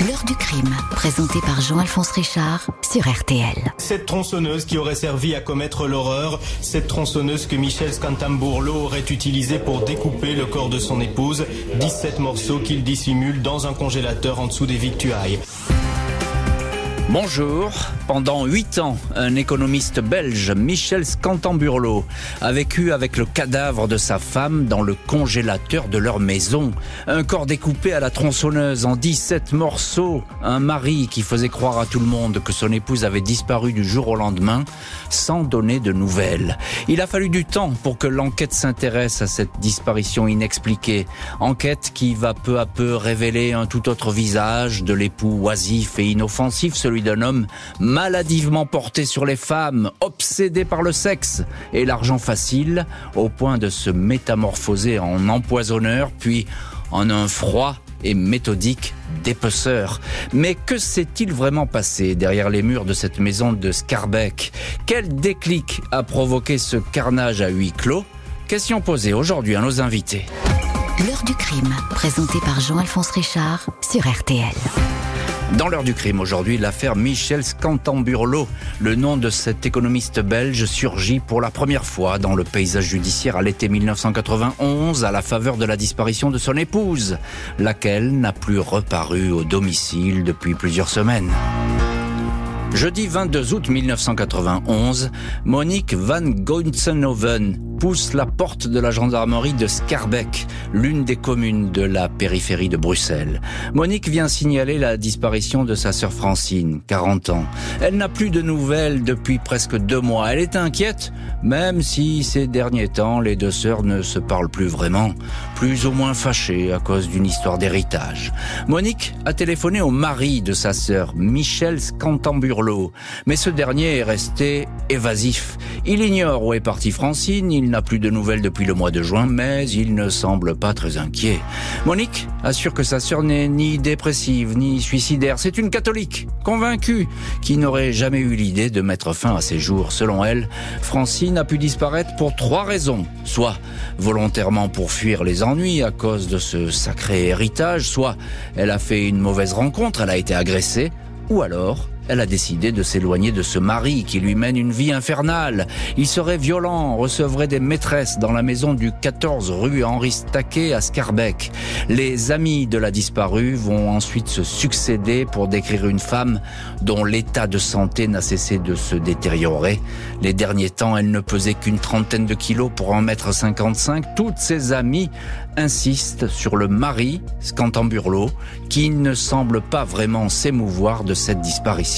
L'heure du crime, présenté par Jean-Alphonse Richard sur RTL. Cette tronçonneuse qui aurait servi à commettre l'horreur, cette tronçonneuse que Michel Scantambourlo aurait utilisée pour découper le corps de son épouse, 17 morceaux qu'il dissimule dans un congélateur en dessous des victuailles. Bonjour. Pendant huit ans, un économiste belge, Michel Scantamburlo, a vécu avec le cadavre de sa femme dans le congélateur de leur maison. Un corps découpé à la tronçonneuse en 17 morceaux. Un mari qui faisait croire à tout le monde que son épouse avait disparu du jour au lendemain sans donner de nouvelles. Il a fallu du temps pour que l'enquête s'intéresse à cette disparition inexpliquée. Enquête qui va peu à peu révéler un tout autre visage de l'époux oisif et inoffensif, d'un homme maladivement porté sur les femmes, obsédé par le sexe et l'argent facile, au point de se métamorphoser en empoisonneur, puis en un froid et méthodique dépeceur. Mais que s'est-il vraiment passé derrière les murs de cette maison de Scarbeck? Quel déclic a provoqué ce carnage à huis clos? Question posée aujourd'hui à nos invités. L'heure du crime, présenté par Jean-Alphonse Richard sur RTL. Dans l'heure du crime aujourd'hui, l'affaire Michel Scantamburlo. Le nom de cet économiste belge surgit pour la première fois dans le paysage judiciaire à l'été 1991 à la faveur de la disparition de son épouse, laquelle n'a plus reparu au domicile depuis plusieurs semaines. Jeudi 22 août 1991, Monique Van Goinsenhoven pousse la porte de la gendarmerie de Scarbeck, l'une des communes de la périphérie de Bruxelles. Monique vient signaler la disparition de sa sœur Francine, 40 ans. Elle n'a plus de nouvelles depuis presque deux mois. Elle est inquiète, même si ces derniers temps, les deux sœurs ne se parlent plus vraiment, plus ou moins fâchées à cause d'une histoire d'héritage. Monique a téléphoné au mari de sa sœur, Michel Scantamburlo, mais ce dernier est resté évasif. Il ignore où est partie Francine, il n'a plus de nouvelles depuis le mois de juin, mais il ne semble pas très inquiet. Monique assure que sa sœur n'est ni dépressive ni suicidaire. C'est une catholique, convaincue, qui n'aurait jamais eu l'idée de mettre fin à ses jours. Selon elle, Francine a pu disparaître pour trois raisons. Soit volontairement pour fuir les ennuis à cause de ce sacré héritage, soit elle a fait une mauvaise rencontre, elle a été agressée, ou alors elle a décidé de s'éloigner de ce mari qui lui mène une vie infernale. Il serait violent, recevrait des maîtresses dans la maison du 14 rue Henri Staquet à Scarbeck. Les amis de la disparue vont ensuite se succéder pour décrire une femme dont l'état de santé n'a cessé de se détériorer. Les derniers temps, elle ne pesait qu'une trentaine de kilos pour en mettre 55. Toutes ses amies insistent sur le mari, Scantamburlo, qui ne semble pas vraiment s'émouvoir de cette disparition.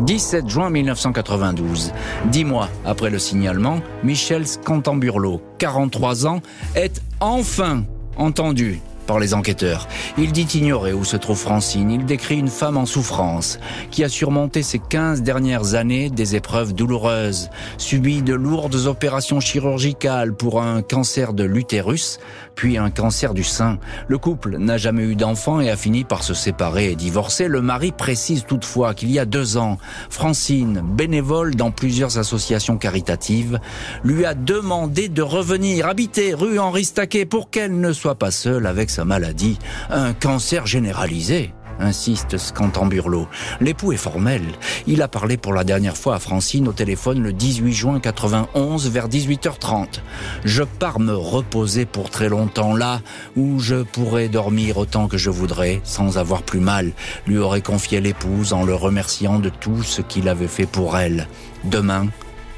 17 juin 1992, dix mois après le signalement, Michel Scantamburlo, 43 ans, est enfin entendu par les enquêteurs. Il dit ignorer où se trouve Francine. Il décrit une femme en souffrance qui a surmonté ces 15 dernières années des épreuves douloureuses, subi de lourdes opérations chirurgicales pour un cancer de l'utérus, puis un cancer du sein. Le couple n'a jamais eu d'enfant et a fini par se séparer et divorcer. Le mari précise toutefois qu'il y a deux ans, Francine, bénévole dans plusieurs associations caritatives, lui a demandé de revenir habiter rue Henri Staquet pour qu'elle ne soit pas seule avec sa maladie, un cancer généralisé insiste Scantamburlo. L'époux est formel. Il a parlé pour la dernière fois à Francine au téléphone le 18 juin 91 vers 18h30. Je pars me reposer pour très longtemps là où je pourrais dormir autant que je voudrais sans avoir plus mal, lui aurait confié l'épouse en le remerciant de tout ce qu'il avait fait pour elle. Demain,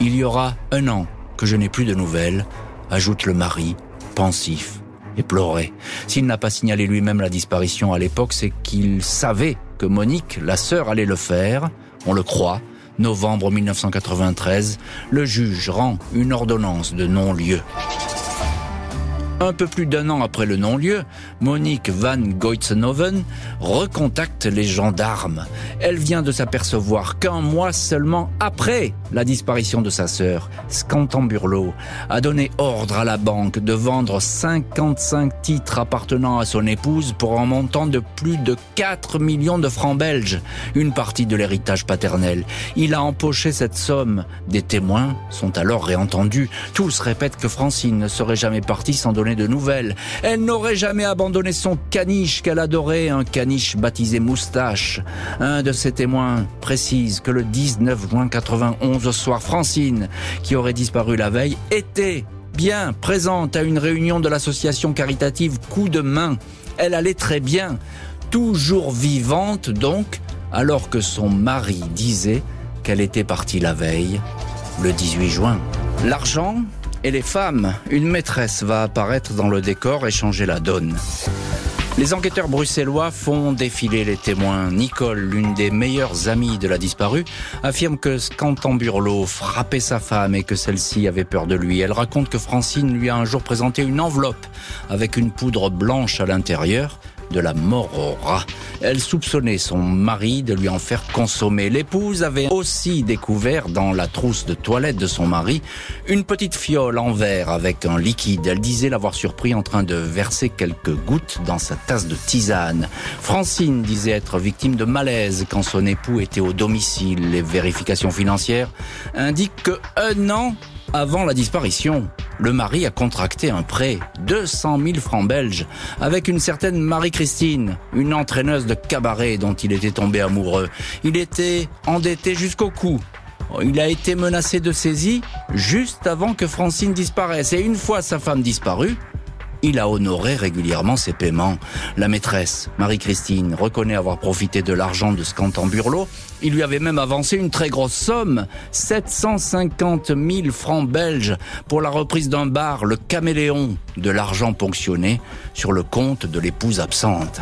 il y aura un an que je n'ai plus de nouvelles, ajoute le mari, pensif et pleurait. S'il n'a pas signalé lui-même la disparition à l'époque, c'est qu'il savait que Monique, la sœur, allait le faire. On le croit. Novembre 1993, le juge rend une ordonnance de non-lieu. Un peu plus d'un an après le non-lieu, Monique Van Goitsenhoven recontacte les gendarmes. Elle vient de s'apercevoir qu'un mois seulement après la disparition de sa sœur, Scantamburlo a donné ordre à la banque de vendre 55 titres appartenant à son épouse pour un montant de plus de 4 millions de francs belges, une partie de l'héritage paternel. Il a empoché cette somme. Des témoins sont alors réentendus. Tous répètent que Francine ne serait jamais partie sans donner de nouvelles. Elle n'aurait jamais abandonné son caniche qu'elle adorait, un caniche baptisé Moustache. Un de ses témoins précise que le 19 juin 91 au soir, Francine, qui aurait disparu la veille, était bien présente à une réunion de l'association caritative Coup de main. Elle allait très bien, toujours vivante donc, alors que son mari disait qu'elle était partie la veille, le 18 juin. L'argent et les femmes, une maîtresse va apparaître dans le décor et changer la donne. Les enquêteurs bruxellois font défiler les témoins. Nicole, l'une des meilleures amies de la disparue, affirme que Scantamburlo frappait sa femme et que celle-ci avait peur de lui. Elle raconte que Francine lui a un jour présenté une enveloppe avec une poudre blanche à l'intérieur de la mort. Elle soupçonnait son mari de lui en faire consommer. L'épouse avait aussi découvert dans la trousse de toilette de son mari une petite fiole en verre avec un liquide. Elle disait l'avoir surpris en train de verser quelques gouttes dans sa tasse de tisane. Francine disait être victime de malaise quand son époux était au domicile. Les vérifications financières indiquent que un an avant la disparition, le mari a contracté un prêt, 200 000 francs belges, avec une certaine Marie-Christine, une entraîneuse de cabaret dont il était tombé amoureux. Il était endetté jusqu'au cou. Il a été menacé de saisie juste avant que Francine disparaisse. Et une fois sa femme disparue, il a honoré régulièrement ses paiements. La maîtresse, Marie-Christine, reconnaît avoir profité de l'argent de Scantamburlo. Il lui avait même avancé une très grosse somme, 750 000 francs belges, pour la reprise d'un bar, le Caméléon, de l'argent ponctionné sur le compte de l'épouse absente.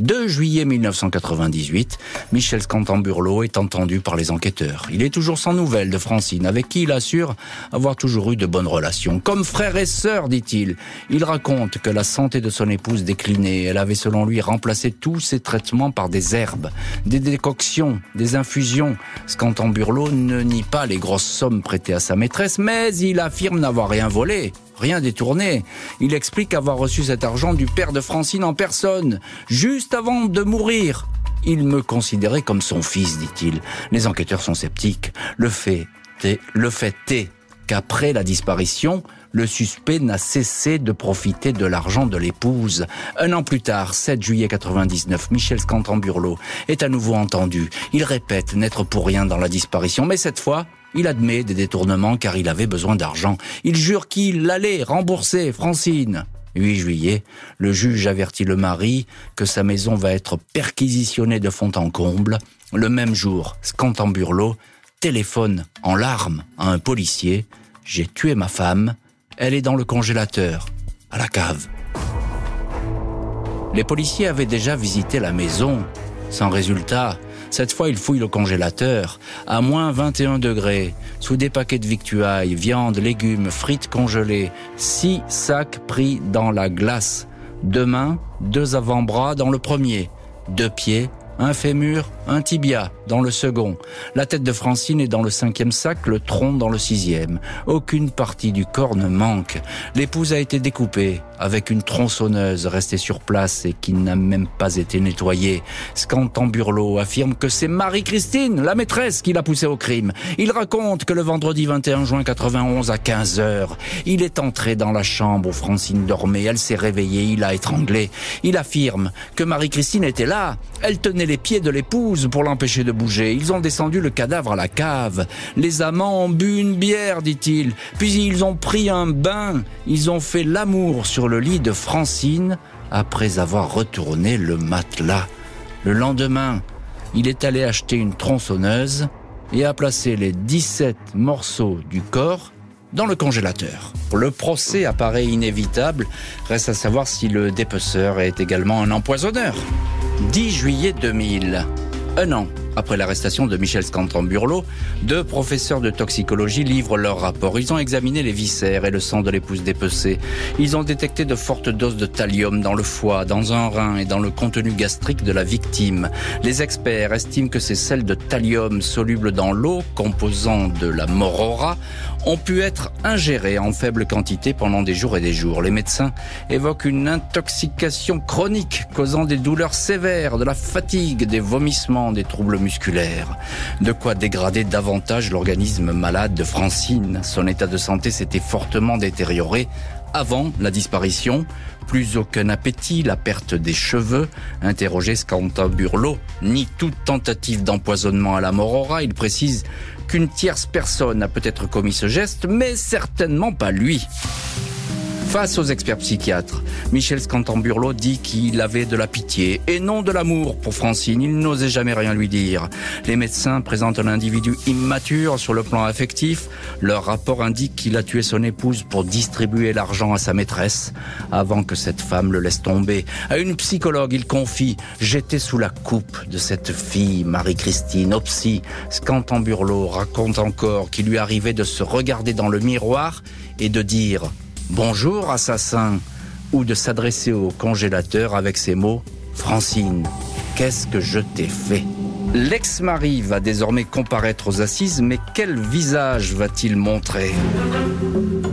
2 juillet 1998, Michel Scantamburlo est entendu par les enquêteurs. Il est toujours sans nouvelles de Francine, avec qui il assure avoir toujours eu de bonnes relations. Comme frère et sœur, dit-il. Il raconte que la santé de son épouse déclinait. Elle avait selon lui remplacé tous ses traitements par des herbes, des décoctions, des infusions. Scantamburlo ne nie pas les grosses sommes prêtées à sa maîtresse, mais il affirme n'avoir rien volé rien détourné. Il explique avoir reçu cet argent du père de Francine en personne, juste avant de mourir. Il me considérait comme son fils, dit-il. Les enquêteurs sont sceptiques. Le fait est, le fait est qu'après la disparition, le suspect n'a cessé de profiter de l'argent de l'épouse. Un an plus tard, 7 juillet 99, Michel Scantamburlo est à nouveau entendu. Il répète n'être pour rien dans la disparition, mais cette fois, il admet des détournements car il avait besoin d'argent. Il jure qu'il allait rembourser Francine. 8 juillet, le juge avertit le mari que sa maison va être perquisitionnée de fond en comble. Le même jour, Scantamburlo téléphone en larmes à un policier. J'ai tué ma femme. Elle est dans le congélateur, à la cave. Les policiers avaient déjà visité la maison. Sans résultat, cette fois, il fouille le congélateur, à moins 21 degrés, sous des paquets de victuailles, viande, légumes, frites congelées, six sacs pris dans la glace. Deux mains, deux avant-bras dans le premier, deux pieds, un fémur, un tibia dans le second. La tête de Francine est dans le cinquième sac, le tronc dans le sixième. Aucune partie du corps ne manque. L'épouse a été découpée avec une tronçonneuse restée sur place et qui n'a même pas été nettoyée. Scantamburlo affirme que c'est Marie-Christine, la maîtresse, qui l'a poussé au crime. Il raconte que le vendredi 21 juin 91 à 15 heures, il est entré dans la chambre où Francine dormait. Elle s'est réveillée, il a étranglé. Il affirme que Marie-Christine était là. Elle tenait les pieds de l'épouse pour l'empêcher de bouger. Ils ont descendu le cadavre à la cave. Les amants ont bu une bière, dit-il. Puis ils ont pris un bain. Ils ont fait l'amour sur le lit de Francine après avoir retourné le matelas. Le lendemain, il est allé acheter une tronçonneuse et a placé les 17 morceaux du corps dans le congélateur. Le procès apparaît inévitable. Reste à savoir si le dépeceur est également un empoisonneur. 10 juillet 2000. Un an après l'arrestation de Michel Scantamburlo, deux professeurs de toxicologie livrent leur rapport. Ils ont examiné les viscères et le sang de l'épouse dépecée. Ils ont détecté de fortes doses de thallium dans le foie, dans un rein et dans le contenu gastrique de la victime. Les experts estiment que ces sels de thallium solubles dans l'eau, composant de la morora, ont pu être ingérés en faible quantité pendant des jours et des jours. Les médecins évoquent une intoxication chronique causant des douleurs sévères, de la fatigue, des vomissements, des troubles de quoi dégrader davantage l'organisme malade de Francine. Son état de santé s'était fortement détérioré avant la disparition. Plus aucun appétit, la perte des cheveux. Interrogé Scantin Burlot, ni toute tentative d'empoisonnement à la morora. Il précise qu'une tierce personne a peut-être commis ce geste, mais certainement pas lui. Face aux experts psychiatres, Michel Scantamburlo dit qu'il avait de la pitié et non de l'amour pour Francine. Il n'osait jamais rien lui dire. Les médecins présentent un individu immature sur le plan affectif. Leur rapport indique qu'il a tué son épouse pour distribuer l'argent à sa maîtresse avant que cette femme le laisse tomber. À une psychologue, il confie J'étais sous la coupe de cette fille, Marie-Christine, psy. Scantamburlo raconte encore qu'il lui arrivait de se regarder dans le miroir et de dire Bonjour assassin. Ou de s'adresser au congélateur avec ces mots Francine, qu'est-ce que je t'ai fait? L'ex-mari va désormais comparaître aux assises, mais quel visage va-t-il montrer?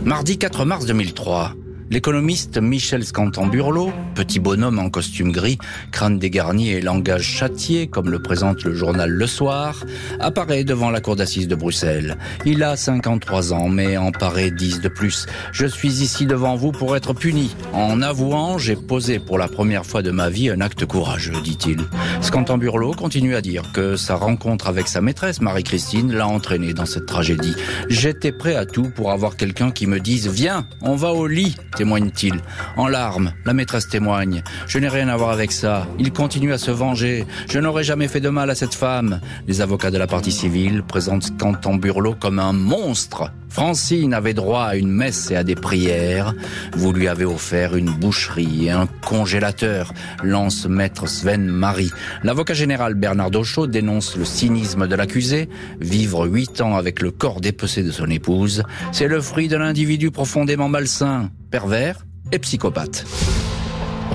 Mardi 4 mars 2003, L'économiste Michel Scantamburlo, petit bonhomme en costume gris, crâne dégarni et langage châtié, comme le présente le journal Le Soir, apparaît devant la cour d'assises de Bruxelles. Il a 53 ans, mais en paraît 10 de plus. Je suis ici devant vous pour être puni. En avouant, j'ai posé pour la première fois de ma vie un acte courageux, dit-il. Scantamburlo continue à dire que sa rencontre avec sa maîtresse, Marie-Christine, l'a entraîné dans cette tragédie. J'étais prêt à tout pour avoir quelqu'un qui me dise, viens, on va au lit témoigne-t-il. En larmes, la maîtresse témoigne. Je n'ai rien à voir avec ça. Il continue à se venger. Je n'aurais jamais fait de mal à cette femme. Les avocats de la partie civile présentent Canton Burlot comme un monstre. Francine avait droit à une messe et à des prières. Vous lui avez offert une boucherie et un congélateur, lance maître Sven Marie. L'avocat général Bernard Dauchaud dénonce le cynisme de l'accusé. Vivre huit ans avec le corps dépecé de son épouse, c'est le fruit d'un individu profondément malsain pervers et psychopathe.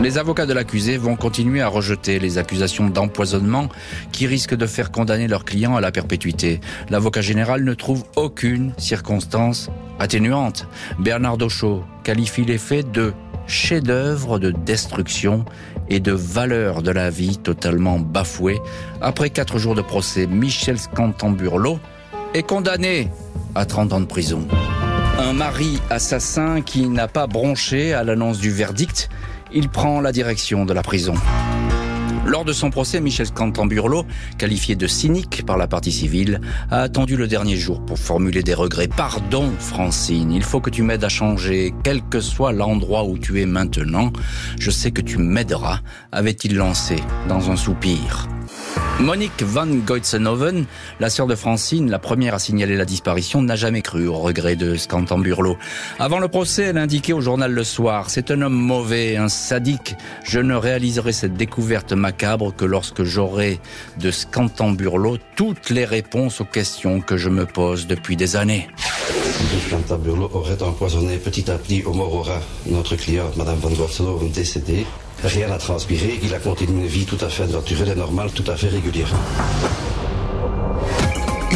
Les avocats de l'accusé vont continuer à rejeter les accusations d'empoisonnement qui risquent de faire condamner leur client à la perpétuité. L'avocat général ne trouve aucune circonstance atténuante. Bernard Dauchaud qualifie les faits de chef-d'œuvre de destruction et de valeur de la vie totalement bafouée. Après quatre jours de procès, Michel Scantamburlo est condamné à 30 ans de prison. Un mari assassin qui n'a pas bronché à l'annonce du verdict, il prend la direction de la prison. Lors de son procès, Michel Scantamburlo, qualifié de cynique par la partie civile, a attendu le dernier jour pour formuler des regrets. Pardon, Francine, il faut que tu m'aides à changer, quel que soit l'endroit où tu es maintenant. Je sais que tu m'aideras, avait-il lancé dans un soupir. Monique Van Goitsenhoven, la sœur de Francine, la première à signaler la disparition, n'a jamais cru au regret de Scantamburlo. Avant le procès, elle indiquait au journal Le Soir, c'est un homme mauvais, un sadique. Je ne réaliserai cette découverte macabre que lorsque j'aurai de Scantamburlo toutes les réponses aux questions que je me pose depuis des années. Scantamburlo aurait empoisonné petit à petit Omorora, notre cliente, Madame Van Goitsenhoven, décédée. Rien n'a transpiré, il a continué une vie tout à fait naturelle et normale, tout à fait régulière.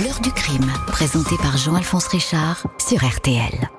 L'heure du crime, présenté par Jean-Alphonse Richard sur RTL.